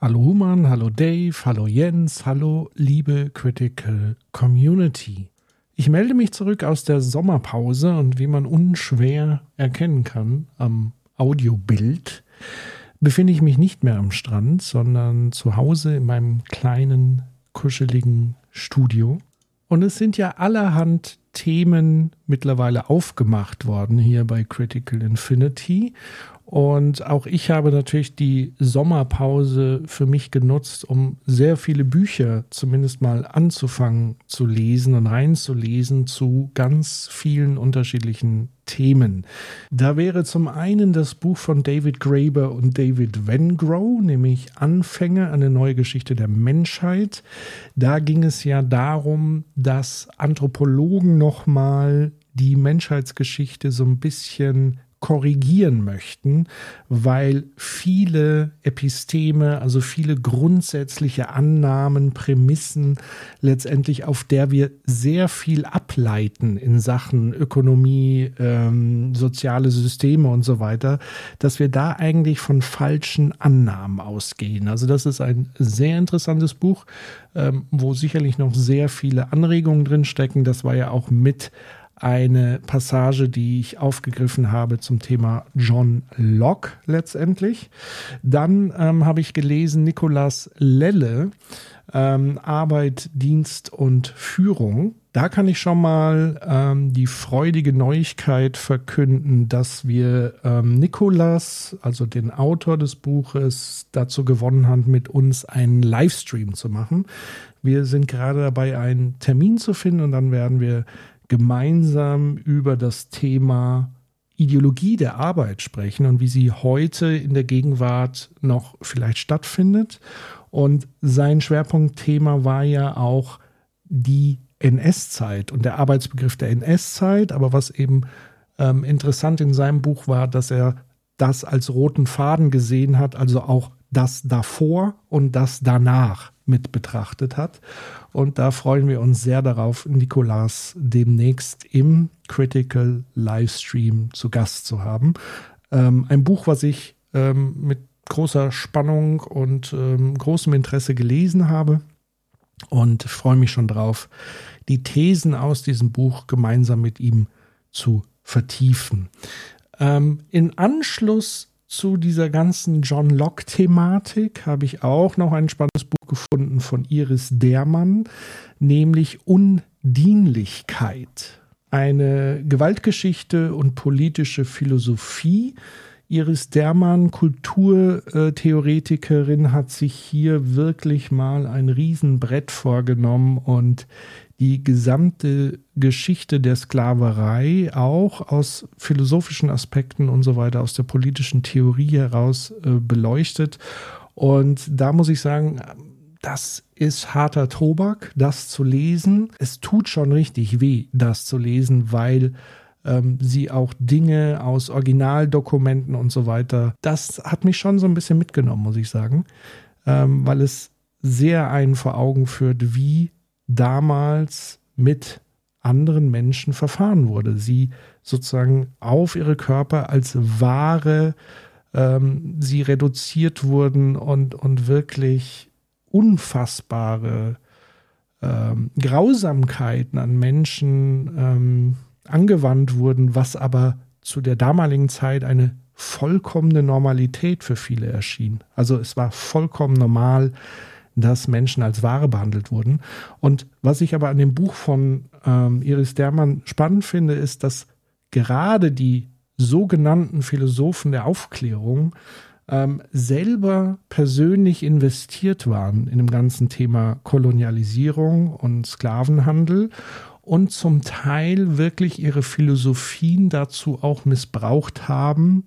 Hallo Human, hallo Dave, hallo Jens, hallo liebe Critical Community. Ich melde mich zurück aus der Sommerpause und wie man unschwer erkennen kann am Audiobild, befinde ich mich nicht mehr am Strand, sondern zu Hause in meinem kleinen, kuscheligen Studio. Und es sind ja allerhand Themen mittlerweile aufgemacht worden hier bei Critical Infinity. Und auch ich habe natürlich die Sommerpause für mich genutzt, um sehr viele Bücher zumindest mal anzufangen zu lesen und reinzulesen zu ganz vielen unterschiedlichen Themen. Da wäre zum einen das Buch von David Graeber und David Vengrow, nämlich Anfänge, eine neue Geschichte der Menschheit. Da ging es ja darum, dass Anthropologen nochmal die Menschheitsgeschichte so ein bisschen korrigieren möchten, weil viele Episteme, also viele grundsätzliche Annahmen, Prämissen letztendlich, auf der wir sehr viel ableiten in Sachen Ökonomie, ähm, soziale Systeme und so weiter, dass wir da eigentlich von falschen Annahmen ausgehen. Also das ist ein sehr interessantes Buch, ähm, wo sicherlich noch sehr viele Anregungen drin stecken. Das war ja auch mit eine Passage, die ich aufgegriffen habe zum Thema John Locke letztendlich. Dann ähm, habe ich gelesen Nicolas Lelle, ähm, Arbeit, Dienst und Führung. Da kann ich schon mal ähm, die freudige Neuigkeit verkünden, dass wir ähm, Nikolas, also den Autor des Buches, dazu gewonnen haben, mit uns einen Livestream zu machen. Wir sind gerade dabei, einen Termin zu finden und dann werden wir gemeinsam über das Thema Ideologie der Arbeit sprechen und wie sie heute in der Gegenwart noch vielleicht stattfindet. Und sein Schwerpunktthema war ja auch die NS-Zeit und der Arbeitsbegriff der NS-Zeit. Aber was eben ähm, interessant in seinem Buch war, dass er das als roten Faden gesehen hat, also auch das davor und das danach mit betrachtet hat. Und da freuen wir uns sehr darauf, Nikolas demnächst im Critical Livestream zu Gast zu haben. Ähm, ein Buch, was ich ähm, mit großer Spannung und ähm, großem Interesse gelesen habe und freue mich schon darauf, die Thesen aus diesem Buch gemeinsam mit ihm zu vertiefen. Ähm, in Anschluss zu dieser ganzen John Locke-Thematik habe ich auch noch ein spannendes Buch gefunden von Iris Dermann, nämlich Undienlichkeit. Eine Gewaltgeschichte und politische Philosophie. Iris Dermann, Kulturtheoretikerin, hat sich hier wirklich mal ein Riesenbrett vorgenommen und die gesamte Geschichte der Sklaverei auch aus philosophischen Aspekten und so weiter, aus der politischen Theorie heraus äh, beleuchtet. Und da muss ich sagen, das ist harter Tobak, das zu lesen. Es tut schon richtig weh, das zu lesen, weil ähm, sie auch Dinge aus Originaldokumenten und so weiter, das hat mich schon so ein bisschen mitgenommen, muss ich sagen, ähm, weil es sehr einen vor Augen führt, wie damals mit anderen Menschen verfahren wurde. Sie sozusagen auf ihre Körper als Ware, ähm, sie reduziert wurden und, und wirklich unfassbare ähm, Grausamkeiten an Menschen ähm, angewandt wurden, was aber zu der damaligen Zeit eine vollkommene Normalität für viele erschien. Also es war vollkommen normal, dass Menschen als Ware behandelt wurden. Und was ich aber an dem Buch von ähm, Iris Dermann spannend finde, ist, dass gerade die sogenannten Philosophen der Aufklärung ähm, selber persönlich investiert waren in dem ganzen Thema Kolonialisierung und Sklavenhandel und zum Teil wirklich ihre Philosophien dazu auch missbraucht haben,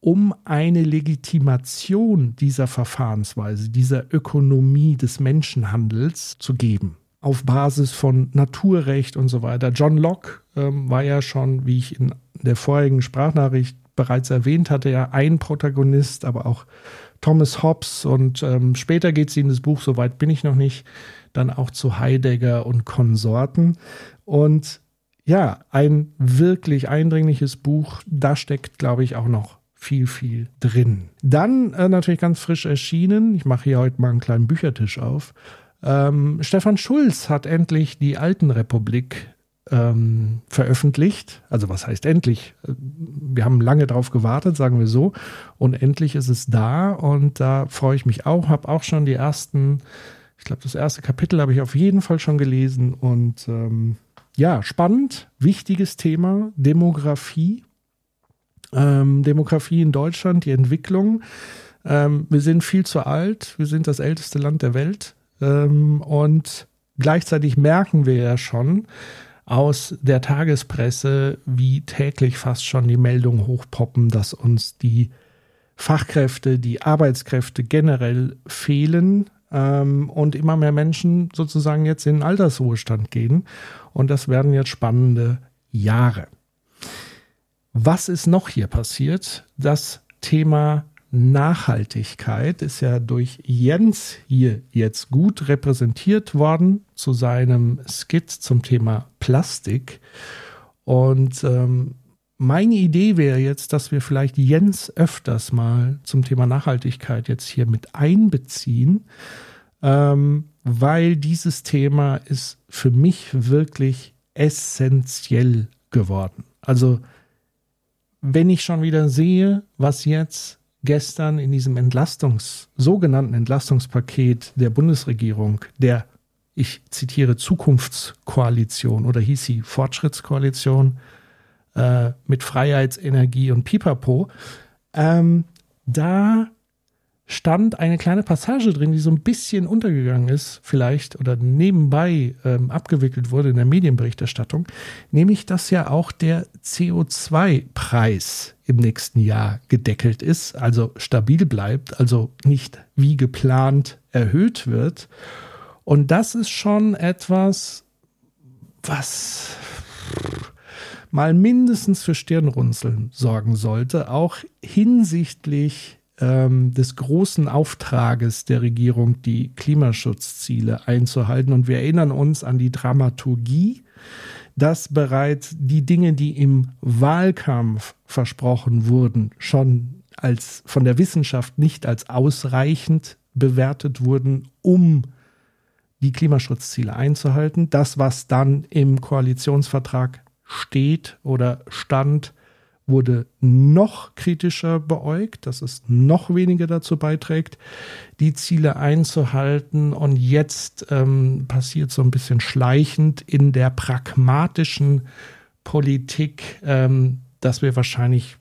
um eine Legitimation dieser Verfahrensweise, dieser Ökonomie des Menschenhandels zu geben. Auf Basis von Naturrecht und so weiter. John Locke ähm, war ja schon, wie ich in der vorigen Sprachnachricht bereits erwähnt hatte, ja ein Protagonist, aber auch Thomas Hobbes und ähm, später geht es in das Buch, soweit bin ich noch nicht, dann auch zu Heidegger und Konsorten. Und ja, ein wirklich eindringliches Buch. Da steckt, glaube ich, auch noch viel, viel drin. Dann äh, natürlich ganz frisch erschienen, ich mache hier heute mal einen kleinen Büchertisch auf. Ähm, Stefan Schulz hat endlich die Alten Republik ähm, veröffentlicht. Also was heißt endlich? Wir haben lange darauf gewartet, sagen wir so. Und endlich ist es da und da freue ich mich auch. Habe auch schon die ersten, ich glaube, das erste Kapitel habe ich auf jeden Fall schon gelesen. Und ähm, ja, spannend, wichtiges Thema, Demografie. Ähm, Demografie in Deutschland, die Entwicklung. Ähm, wir sind viel zu alt, wir sind das älteste Land der Welt. Ähm, und gleichzeitig merken wir ja schon, aus der Tagespresse, wie täglich fast schon die Meldungen hochpoppen, dass uns die Fachkräfte, die Arbeitskräfte generell fehlen ähm, und immer mehr Menschen sozusagen jetzt in den Altersruhestand gehen. Und das werden jetzt spannende Jahre. Was ist noch hier passiert? Das Thema Nachhaltigkeit ist ja durch Jens hier jetzt gut repräsentiert worden zu seinem Skit zum Thema Plastik. Und ähm, meine Idee wäre jetzt, dass wir vielleicht Jens öfters mal zum Thema Nachhaltigkeit jetzt hier mit einbeziehen, ähm, weil dieses Thema ist für mich wirklich essentiell geworden. Also wenn ich schon wieder sehe, was jetzt gestern in diesem Entlastungs, sogenannten Entlastungspaket der Bundesregierung, der, ich zitiere, Zukunftskoalition oder hieß sie Fortschrittskoalition äh, mit Freiheitsenergie und Pipapo, ähm, da stand eine kleine Passage drin, die so ein bisschen untergegangen ist, vielleicht oder nebenbei ähm, abgewickelt wurde in der Medienberichterstattung, nämlich dass ja auch der CO2-Preis im nächsten Jahr gedeckelt ist, also stabil bleibt, also nicht wie geplant erhöht wird. Und das ist schon etwas, was mal mindestens für Stirnrunzeln sorgen sollte, auch hinsichtlich ähm, des großen Auftrages der Regierung, die Klimaschutzziele einzuhalten. Und wir erinnern uns an die Dramaturgie, dass bereits die Dinge, die im Wahlkampf versprochen wurden, schon als von der Wissenschaft nicht als ausreichend bewertet wurden, um die Klimaschutzziele einzuhalten. Das, was dann im Koalitionsvertrag steht oder stand, wurde noch kritischer beäugt, dass es noch weniger dazu beiträgt, die Ziele einzuhalten. Und jetzt ähm, passiert so ein bisschen schleichend in der pragmatischen Politik, ähm, dass wir wahrscheinlich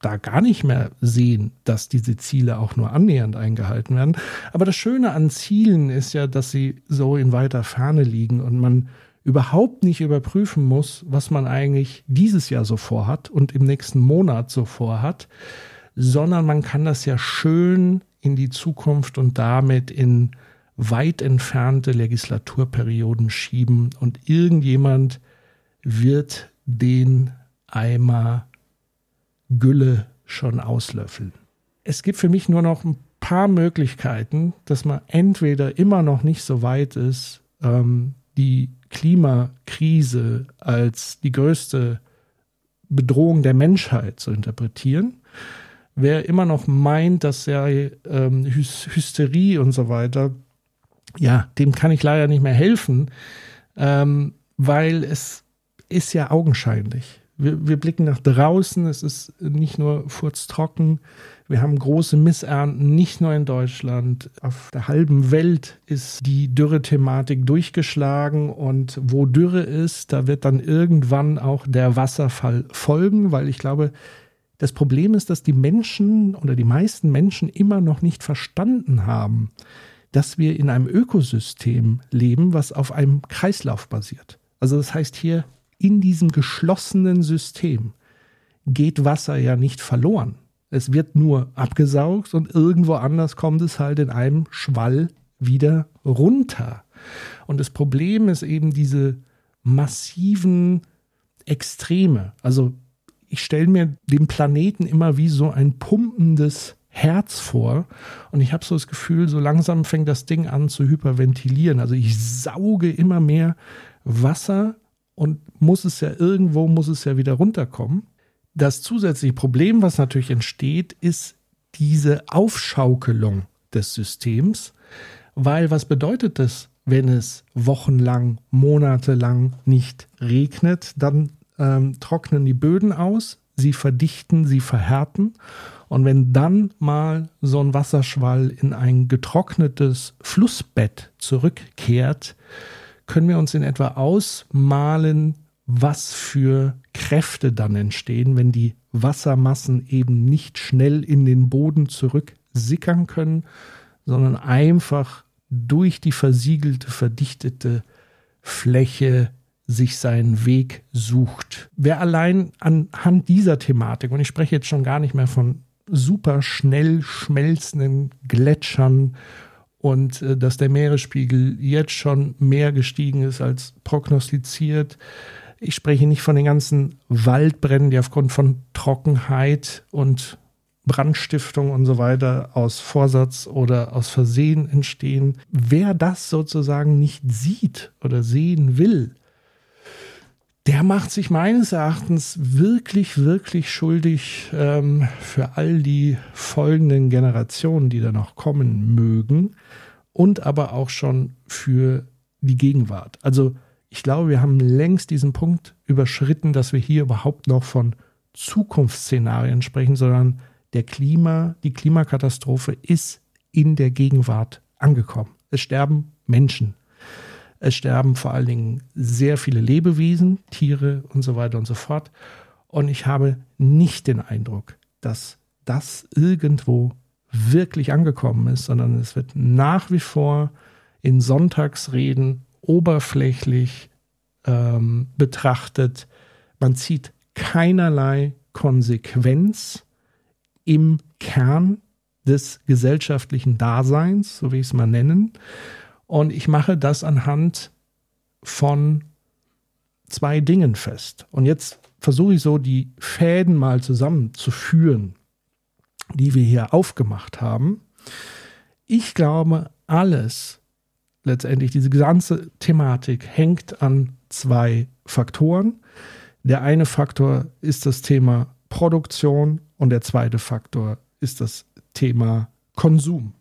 da gar nicht mehr sehen, dass diese Ziele auch nur annähernd eingehalten werden. Aber das Schöne an Zielen ist ja, dass sie so in weiter Ferne liegen und man überhaupt nicht überprüfen muss, was man eigentlich dieses Jahr so vorhat und im nächsten Monat so vorhat, sondern man kann das ja schön in die Zukunft und damit in weit entfernte Legislaturperioden schieben und irgendjemand wird den Eimer Gülle schon auslöffeln. Es gibt für mich nur noch ein paar Möglichkeiten, dass man entweder immer noch nicht so weit ist, ähm, die Klimakrise als die größte Bedrohung der Menschheit zu interpretieren. Wer immer noch meint, dass sei ähm, Hysterie und so weiter, ja, dem kann ich leider nicht mehr helfen, ähm, weil es ist ja augenscheinlich. Wir, wir blicken nach draußen, es ist nicht nur furztrocken, wir haben große Missernten, nicht nur in Deutschland. Auf der halben Welt ist die Dürre-Thematik durchgeschlagen und wo Dürre ist, da wird dann irgendwann auch der Wasserfall folgen, weil ich glaube, das Problem ist, dass die Menschen oder die meisten Menschen immer noch nicht verstanden haben, dass wir in einem Ökosystem leben, was auf einem Kreislauf basiert. Also das heißt hier, in diesem geschlossenen System geht Wasser ja nicht verloren. Es wird nur abgesaugt und irgendwo anders kommt es halt in einem Schwall wieder runter. Und das Problem ist eben diese massiven Extreme. Also ich stelle mir den Planeten immer wie so ein pumpendes Herz vor und ich habe so das Gefühl, so langsam fängt das Ding an zu hyperventilieren. Also ich sauge immer mehr Wasser und muss es ja irgendwo, muss es ja wieder runterkommen. Das zusätzliche Problem, was natürlich entsteht, ist diese Aufschaukelung des Systems, weil was bedeutet das, wenn es wochenlang, monatelang nicht regnet? Dann ähm, trocknen die Böden aus, sie verdichten, sie verhärten. Und wenn dann mal so ein Wasserschwall in ein getrocknetes Flussbett zurückkehrt, können wir uns in etwa ausmalen, was für Kräfte dann entstehen, wenn die Wassermassen eben nicht schnell in den Boden zurücksickern können, sondern einfach durch die versiegelte, verdichtete Fläche sich seinen Weg sucht. Wer allein anhand dieser Thematik, und ich spreche jetzt schon gar nicht mehr von super schnell schmelzenden Gletschern und äh, dass der Meeresspiegel jetzt schon mehr gestiegen ist als prognostiziert. Ich spreche nicht von den ganzen Waldbränden, die aufgrund von Trockenheit und Brandstiftung und so weiter aus Vorsatz oder aus Versehen entstehen. Wer das sozusagen nicht sieht oder sehen will, der macht sich meines Erachtens wirklich, wirklich schuldig ähm, für all die folgenden Generationen, die da noch kommen mögen und aber auch schon für die Gegenwart. Also ich glaube, wir haben längst diesen Punkt überschritten, dass wir hier überhaupt noch von Zukunftsszenarien sprechen, sondern der Klima, die Klimakatastrophe ist in der Gegenwart angekommen. Es sterben Menschen. Es sterben vor allen Dingen sehr viele Lebewesen, Tiere und so weiter und so fort. Und ich habe nicht den Eindruck, dass das irgendwo wirklich angekommen ist, sondern es wird nach wie vor in Sonntagsreden oberflächlich ähm, betrachtet. Man zieht keinerlei Konsequenz im Kern des gesellschaftlichen Daseins, so wie ich es mal nennen. Und ich mache das anhand von zwei Dingen fest. Und jetzt versuche ich so die Fäden mal zusammenzuführen, die wir hier aufgemacht haben. Ich glaube, alles, letztendlich diese ganze Thematik hängt an zwei Faktoren. Der eine Faktor ist das Thema Produktion und der zweite Faktor ist das Thema Konsum.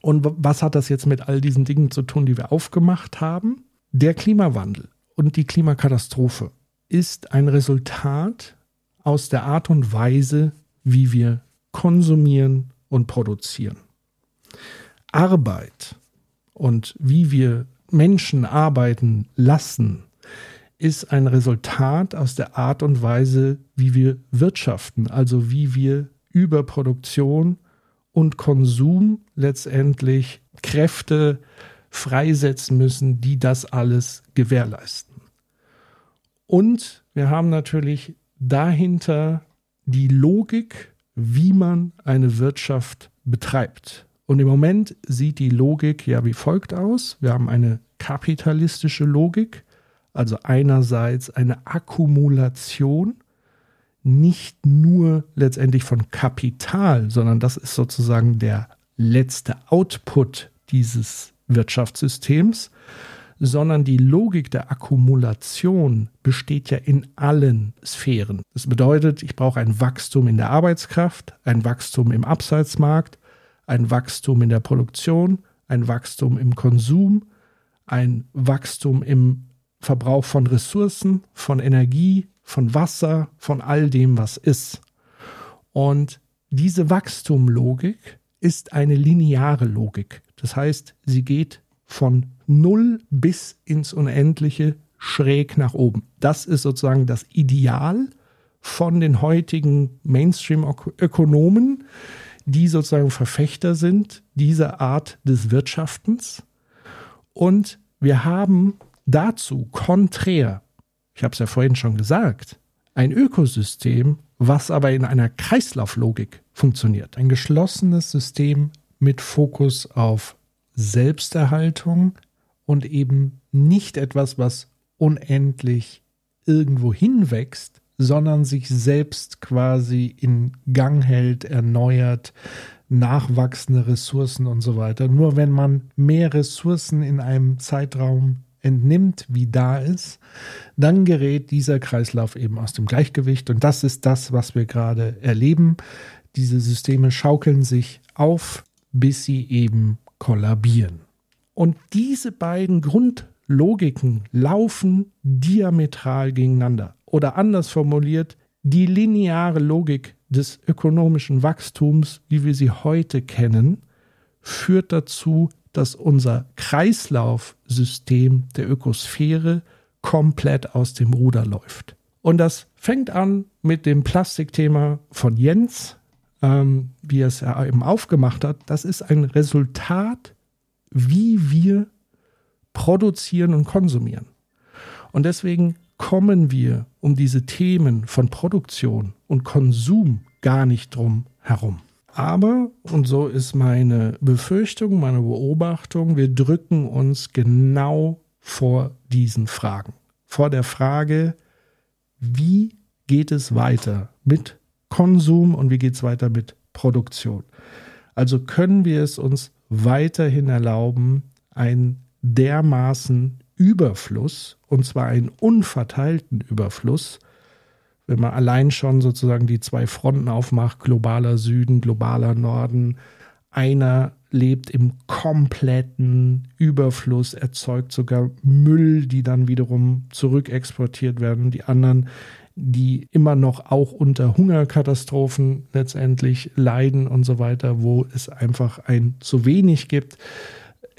Und was hat das jetzt mit all diesen Dingen zu tun, die wir aufgemacht haben? Der Klimawandel und die Klimakatastrophe ist ein Resultat aus der Art und Weise, wie wir konsumieren und produzieren. Arbeit und wie wir Menschen arbeiten lassen, ist ein Resultat aus der Art und Weise, wie wir wirtschaften, also wie wir über Produktion und Konsum letztendlich Kräfte freisetzen müssen, die das alles gewährleisten. Und wir haben natürlich dahinter die Logik, wie man eine Wirtschaft betreibt. Und im Moment sieht die Logik ja wie folgt aus. Wir haben eine kapitalistische Logik, also einerseits eine Akkumulation nicht nur letztendlich von Kapital, sondern das ist sozusagen der letzte Output dieses Wirtschaftssystems, sondern die Logik der Akkumulation besteht ja in allen Sphären. Das bedeutet, ich brauche ein Wachstum in der Arbeitskraft, ein Wachstum im Abseitsmarkt, ein Wachstum in der Produktion, ein Wachstum im Konsum, ein Wachstum im Verbrauch von Ressourcen, von Energie, von Wasser, von all dem, was ist. Und diese Wachstumlogik ist eine lineare Logik. Das heißt, sie geht von Null bis ins Unendliche schräg nach oben. Das ist sozusagen das Ideal von den heutigen Mainstream-Ökonomen, die sozusagen Verfechter sind dieser Art des Wirtschaftens. Und wir haben dazu konträr, ich habe es ja vorhin schon gesagt, ein Ökosystem, was aber in einer Kreislauflogik funktioniert. Ein geschlossenes System mit Fokus auf Selbsterhaltung und eben nicht etwas, was unendlich irgendwo hinwächst, sondern sich selbst quasi in Gang hält, erneuert, nachwachsende Ressourcen und so weiter. Nur wenn man mehr Ressourcen in einem Zeitraum entnimmt, wie da ist, dann gerät dieser Kreislauf eben aus dem Gleichgewicht. Und das ist das, was wir gerade erleben. Diese Systeme schaukeln sich auf, bis sie eben kollabieren. Und diese beiden Grundlogiken laufen diametral gegeneinander. Oder anders formuliert, die lineare Logik des ökonomischen Wachstums, wie wir sie heute kennen, führt dazu, dass unser Kreislaufsystem der Ökosphäre komplett aus dem Ruder läuft. Und das fängt an mit dem Plastikthema von Jens, ähm, wie er es ja eben aufgemacht hat. Das ist ein Resultat, wie wir produzieren und konsumieren. Und deswegen kommen wir um diese Themen von Produktion und Konsum gar nicht drum herum. Aber, und so ist meine Befürchtung, meine Beobachtung, wir drücken uns genau vor diesen Fragen. Vor der Frage, wie geht es weiter mit Konsum und wie geht es weiter mit Produktion? Also können wir es uns weiterhin erlauben, einen dermaßen Überfluss, und zwar einen unverteilten Überfluss, wenn man allein schon sozusagen die zwei Fronten aufmacht, globaler Süden, globaler Norden, einer lebt im kompletten Überfluss, erzeugt sogar Müll, die dann wiederum zurückexportiert werden. Die anderen, die immer noch auch unter Hungerkatastrophen letztendlich leiden und so weiter, wo es einfach ein zu wenig gibt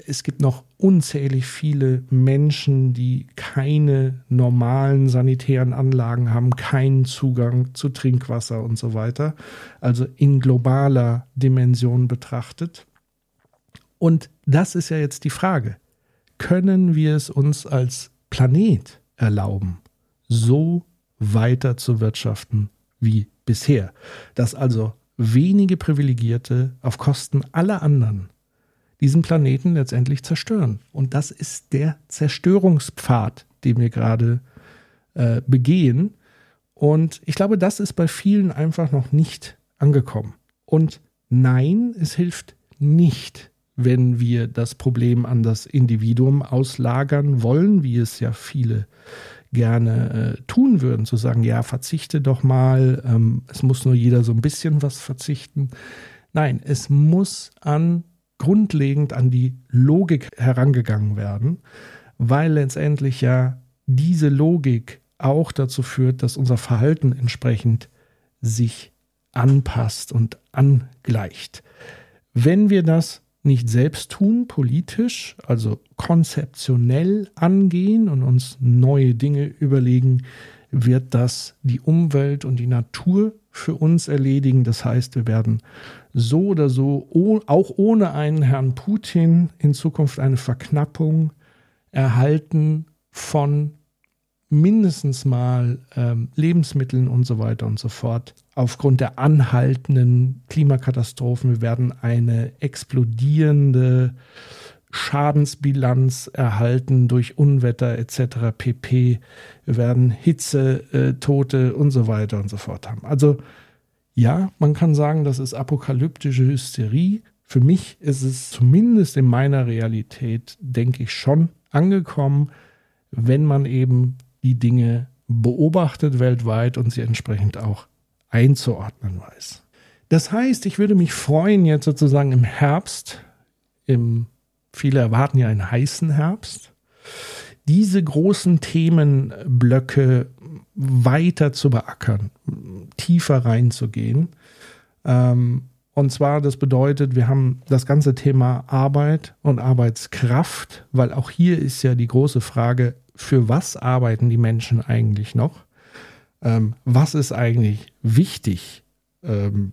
es gibt noch unzählig viele Menschen, die keine normalen sanitären Anlagen haben, keinen Zugang zu Trinkwasser und so weiter. Also in globaler Dimension betrachtet. Und das ist ja jetzt die Frage. Können wir es uns als Planet erlauben, so weiter zu wirtschaften wie bisher? Dass also wenige Privilegierte auf Kosten aller anderen diesen Planeten letztendlich zerstören. Und das ist der Zerstörungspfad, den wir gerade äh, begehen. Und ich glaube, das ist bei vielen einfach noch nicht angekommen. Und nein, es hilft nicht, wenn wir das Problem an das Individuum auslagern wollen, wie es ja viele gerne äh, tun würden, zu sagen, ja, verzichte doch mal, ähm, es muss nur jeder so ein bisschen was verzichten. Nein, es muss an grundlegend an die Logik herangegangen werden, weil letztendlich ja diese Logik auch dazu führt, dass unser Verhalten entsprechend sich anpasst und angleicht. Wenn wir das nicht selbst tun, politisch, also konzeptionell angehen und uns neue Dinge überlegen, wird das die Umwelt und die Natur für uns erledigen. Das heißt, wir werden so oder so, auch ohne einen Herrn Putin, in Zukunft eine Verknappung erhalten von mindestens mal ähm, Lebensmitteln und so weiter und so fort. Aufgrund der anhaltenden Klimakatastrophen, wir werden eine explodierende Schadensbilanz erhalten durch Unwetter etc. pp. Wir werden Hitze, äh, Tote und so weiter und so fort haben. Also ja, man kann sagen, das ist apokalyptische Hysterie. Für mich ist es zumindest in meiner Realität, denke ich, schon angekommen, wenn man eben die Dinge beobachtet weltweit und sie entsprechend auch einzuordnen weiß. Das heißt, ich würde mich freuen, jetzt sozusagen im Herbst, im, viele erwarten ja einen heißen Herbst, diese großen Themenblöcke weiter zu beackern, tiefer reinzugehen. Ähm, und zwar, das bedeutet, wir haben das ganze Thema Arbeit und Arbeitskraft, weil auch hier ist ja die große Frage, für was arbeiten die Menschen eigentlich noch? Ähm, was ist eigentlich wichtig? Ähm,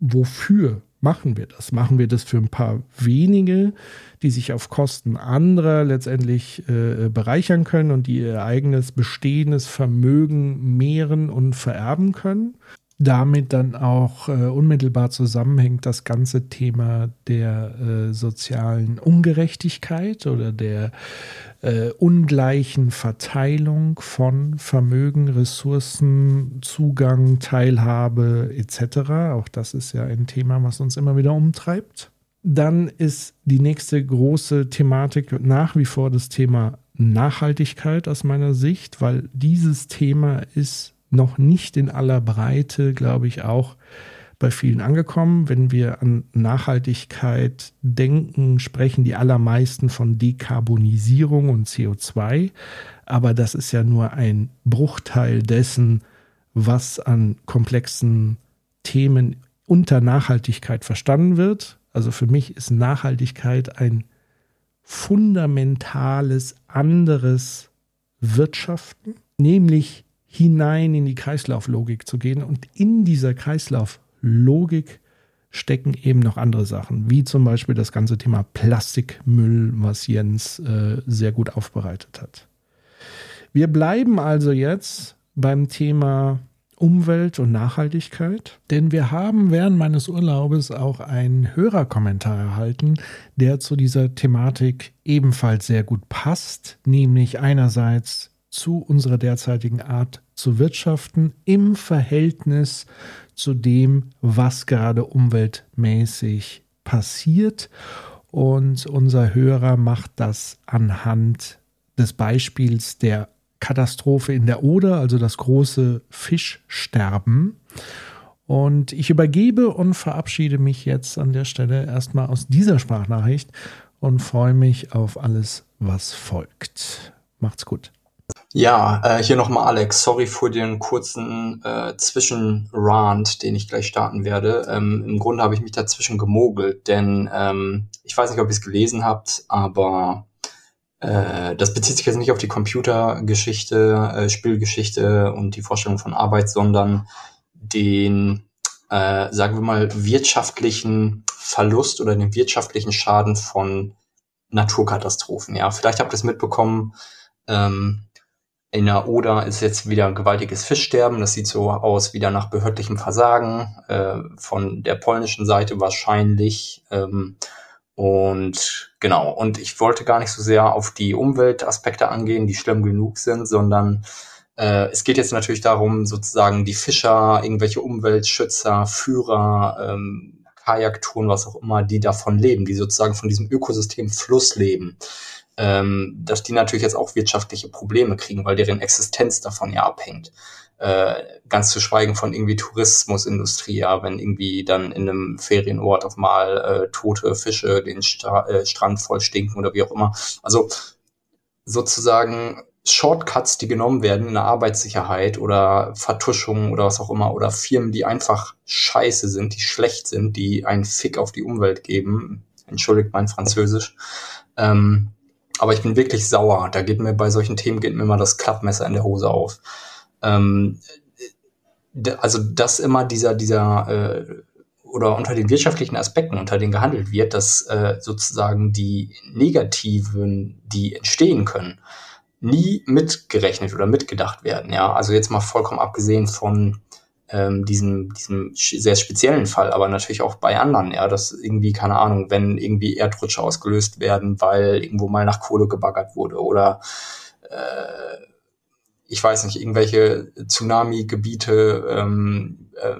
wofür machen wir das? Machen wir das für ein paar wenige, die sich auf Kosten anderer letztendlich äh, bereichern können und die ihr eigenes bestehendes Vermögen mehren und vererben können? damit dann auch äh, unmittelbar zusammenhängt das ganze Thema der äh, sozialen Ungerechtigkeit oder der äh, ungleichen Verteilung von Vermögen, Ressourcen, Zugang, Teilhabe etc. Auch das ist ja ein Thema, was uns immer wieder umtreibt. Dann ist die nächste große Thematik nach wie vor das Thema Nachhaltigkeit aus meiner Sicht, weil dieses Thema ist noch nicht in aller Breite, glaube ich, auch bei vielen angekommen. Wenn wir an Nachhaltigkeit denken, sprechen die allermeisten von Dekarbonisierung und CO2. Aber das ist ja nur ein Bruchteil dessen, was an komplexen Themen unter Nachhaltigkeit verstanden wird. Also für mich ist Nachhaltigkeit ein fundamentales anderes Wirtschaften, nämlich hinein in die Kreislauflogik zu gehen. Und in dieser Kreislauflogik stecken eben noch andere Sachen, wie zum Beispiel das ganze Thema Plastikmüll, was Jens äh, sehr gut aufbereitet hat. Wir bleiben also jetzt beim Thema Umwelt und Nachhaltigkeit, denn wir haben während meines Urlaubes auch einen Hörerkommentar erhalten, der zu dieser Thematik ebenfalls sehr gut passt, nämlich einerseits zu unserer derzeitigen Art zu wirtschaften im Verhältnis zu dem, was gerade umweltmäßig passiert. Und unser Hörer macht das anhand des Beispiels der Katastrophe in der Oder, also das große Fischsterben. Und ich übergebe und verabschiede mich jetzt an der Stelle erstmal aus dieser Sprachnachricht und freue mich auf alles, was folgt. Macht's gut. Ja, äh, hier nochmal Alex. Sorry für den kurzen äh, Zwischenrand, den ich gleich starten werde. Ähm, Im Grunde habe ich mich dazwischen gemogelt, denn ähm, ich weiß nicht, ob ihr es gelesen habt, aber äh, das bezieht sich jetzt nicht auf die Computergeschichte, äh, Spielgeschichte und die Vorstellung von Arbeit, sondern den, äh, sagen wir mal, wirtschaftlichen Verlust oder den wirtschaftlichen Schaden von Naturkatastrophen. Ja, vielleicht habt ihr es mitbekommen. Ähm, in der Oder ist jetzt wieder ein gewaltiges Fischsterben. Das sieht so aus wieder nach behördlichem Versagen äh, von der polnischen Seite wahrscheinlich. Ähm, und genau, und ich wollte gar nicht so sehr auf die Umweltaspekte angehen, die schlimm genug sind, sondern äh, es geht jetzt natürlich darum, sozusagen die Fischer, irgendwelche Umweltschützer, Führer, ähm, Kajaktouren, was auch immer, die davon leben, die sozusagen von diesem Ökosystem Fluss leben, ähm, dass die natürlich jetzt auch wirtschaftliche Probleme kriegen, weil deren Existenz davon ja abhängt. Äh, ganz zu schweigen von irgendwie Tourismusindustrie, ja, wenn irgendwie dann in einem Ferienort auf mal äh, tote Fische den Stra äh, Strand voll stinken oder wie auch immer. Also sozusagen Shortcuts, die genommen werden in der Arbeitssicherheit oder Vertuschungen oder was auch immer oder Firmen, die einfach scheiße sind, die schlecht sind, die einen Fick auf die Umwelt geben. Entschuldigt mein Französisch. Ähm, aber ich bin wirklich sauer. Da geht mir bei solchen Themen geht mir immer das Klappmesser in der Hose auf. Ähm, also dass immer dieser, dieser äh, oder unter den wirtschaftlichen Aspekten, unter denen gehandelt wird, dass äh, sozusagen die negativen, die entstehen können, nie mitgerechnet oder mitgedacht werden. Ja, also jetzt mal vollkommen abgesehen von ähm, diesem, diesem sehr speziellen Fall, aber natürlich auch bei anderen, ja, dass irgendwie, keine Ahnung, wenn irgendwie Erdrutsche ausgelöst werden, weil irgendwo mal nach Kohle gebaggert wurde oder äh, ich weiß nicht, irgendwelche Tsunami-Gebiete ähm, äh,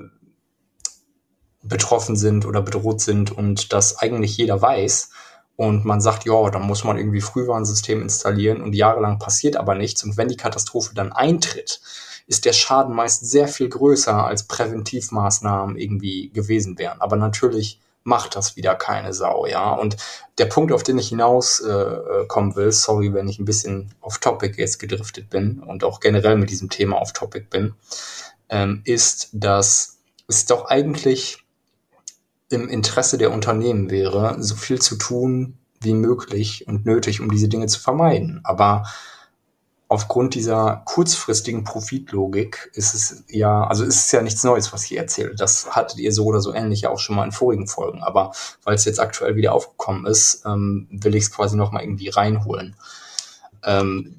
betroffen sind oder bedroht sind und das eigentlich jeder weiß und man sagt, ja, dann muss man irgendwie Frühwarnsystem installieren und jahrelang passiert aber nichts und wenn die Katastrophe dann eintritt, ist der Schaden meist sehr viel größer als Präventivmaßnahmen irgendwie gewesen wären. Aber natürlich macht das wieder keine Sau, ja. Und der Punkt, auf den ich hinaus äh, äh, will, sorry, wenn ich ein bisschen off Topic jetzt gedriftet bin und auch generell mit diesem Thema off Topic bin, ähm, ist, dass es doch eigentlich im Interesse der Unternehmen wäre, so viel zu tun wie möglich und nötig, um diese Dinge zu vermeiden. Aber aufgrund dieser kurzfristigen Profitlogik ist es ja, also ist es ja nichts Neues, was ich erzähle. Das hattet ihr so oder so ähnlich ja auch schon mal in vorigen Folgen. Aber weil es jetzt aktuell wieder aufgekommen ist, ähm, will ich es quasi nochmal irgendwie reinholen. Ähm,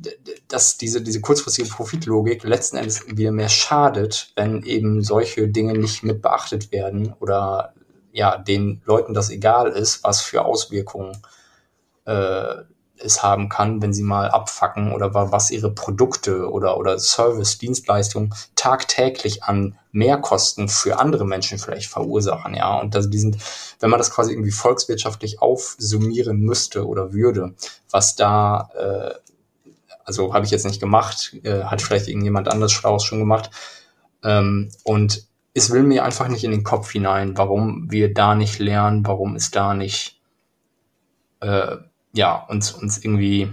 dass diese, diese kurzfristige Profitlogik letzten Endes wieder mehr schadet, wenn eben solche Dinge nicht mit beachtet werden oder ja, den Leuten das egal ist, was für Auswirkungen äh, es haben kann, wenn sie mal abfacken oder was ihre Produkte oder, oder Service, Dienstleistungen tagtäglich an Mehrkosten für andere Menschen vielleicht verursachen, ja. Und also die sind, wenn man das quasi irgendwie volkswirtschaftlich aufsummieren müsste oder würde, was da äh, Also habe ich jetzt nicht gemacht, äh, hat vielleicht irgendjemand anderes Schlaues schon gemacht. Ähm, und es will mir einfach nicht in den Kopf hinein, warum wir da nicht lernen, warum es da nicht äh, ja, uns, uns irgendwie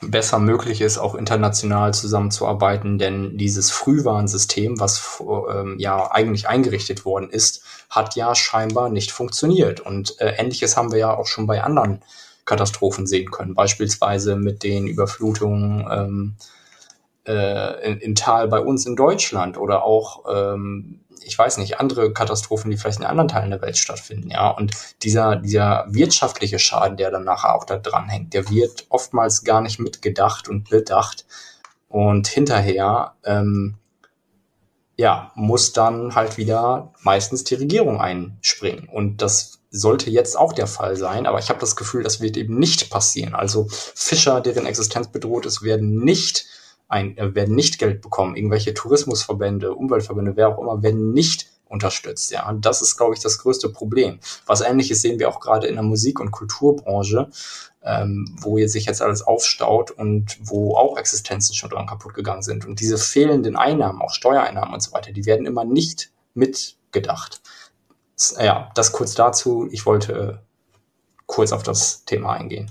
besser möglich ist, auch international zusammenzuarbeiten, denn dieses Frühwarnsystem, was ähm, ja eigentlich eingerichtet worden ist, hat ja scheinbar nicht funktioniert. Und äh, ähnliches haben wir ja auch schon bei anderen Katastrophen sehen können, beispielsweise mit den Überflutungen ähm, äh, im Tal bei uns in Deutschland oder auch ähm, ich weiß nicht, andere Katastrophen, die vielleicht in anderen Teilen der Welt stattfinden, ja. Und dieser, dieser wirtschaftliche Schaden, der dann nachher auch da dran hängt, der wird oftmals gar nicht mitgedacht und bedacht. Und hinterher, ähm, ja, muss dann halt wieder meistens die Regierung einspringen. Und das sollte jetzt auch der Fall sein, aber ich habe das Gefühl, das wird eben nicht passieren. Also Fischer, deren Existenz bedroht ist, werden nicht ein, äh, werden nicht Geld bekommen. Irgendwelche Tourismusverbände, Umweltverbände, wer auch immer, werden nicht unterstützt. Ja, und das ist, glaube ich, das größte Problem. Was Ähnliches sehen wir auch gerade in der Musik- und Kulturbranche, ähm, wo sich jetzt alles aufstaut und wo auch Existenzen schon dran kaputt gegangen sind. Und diese fehlenden Einnahmen, auch Steuereinnahmen und so weiter, die werden immer nicht mitgedacht. Ja, das kurz dazu. Ich wollte kurz auf das Thema eingehen.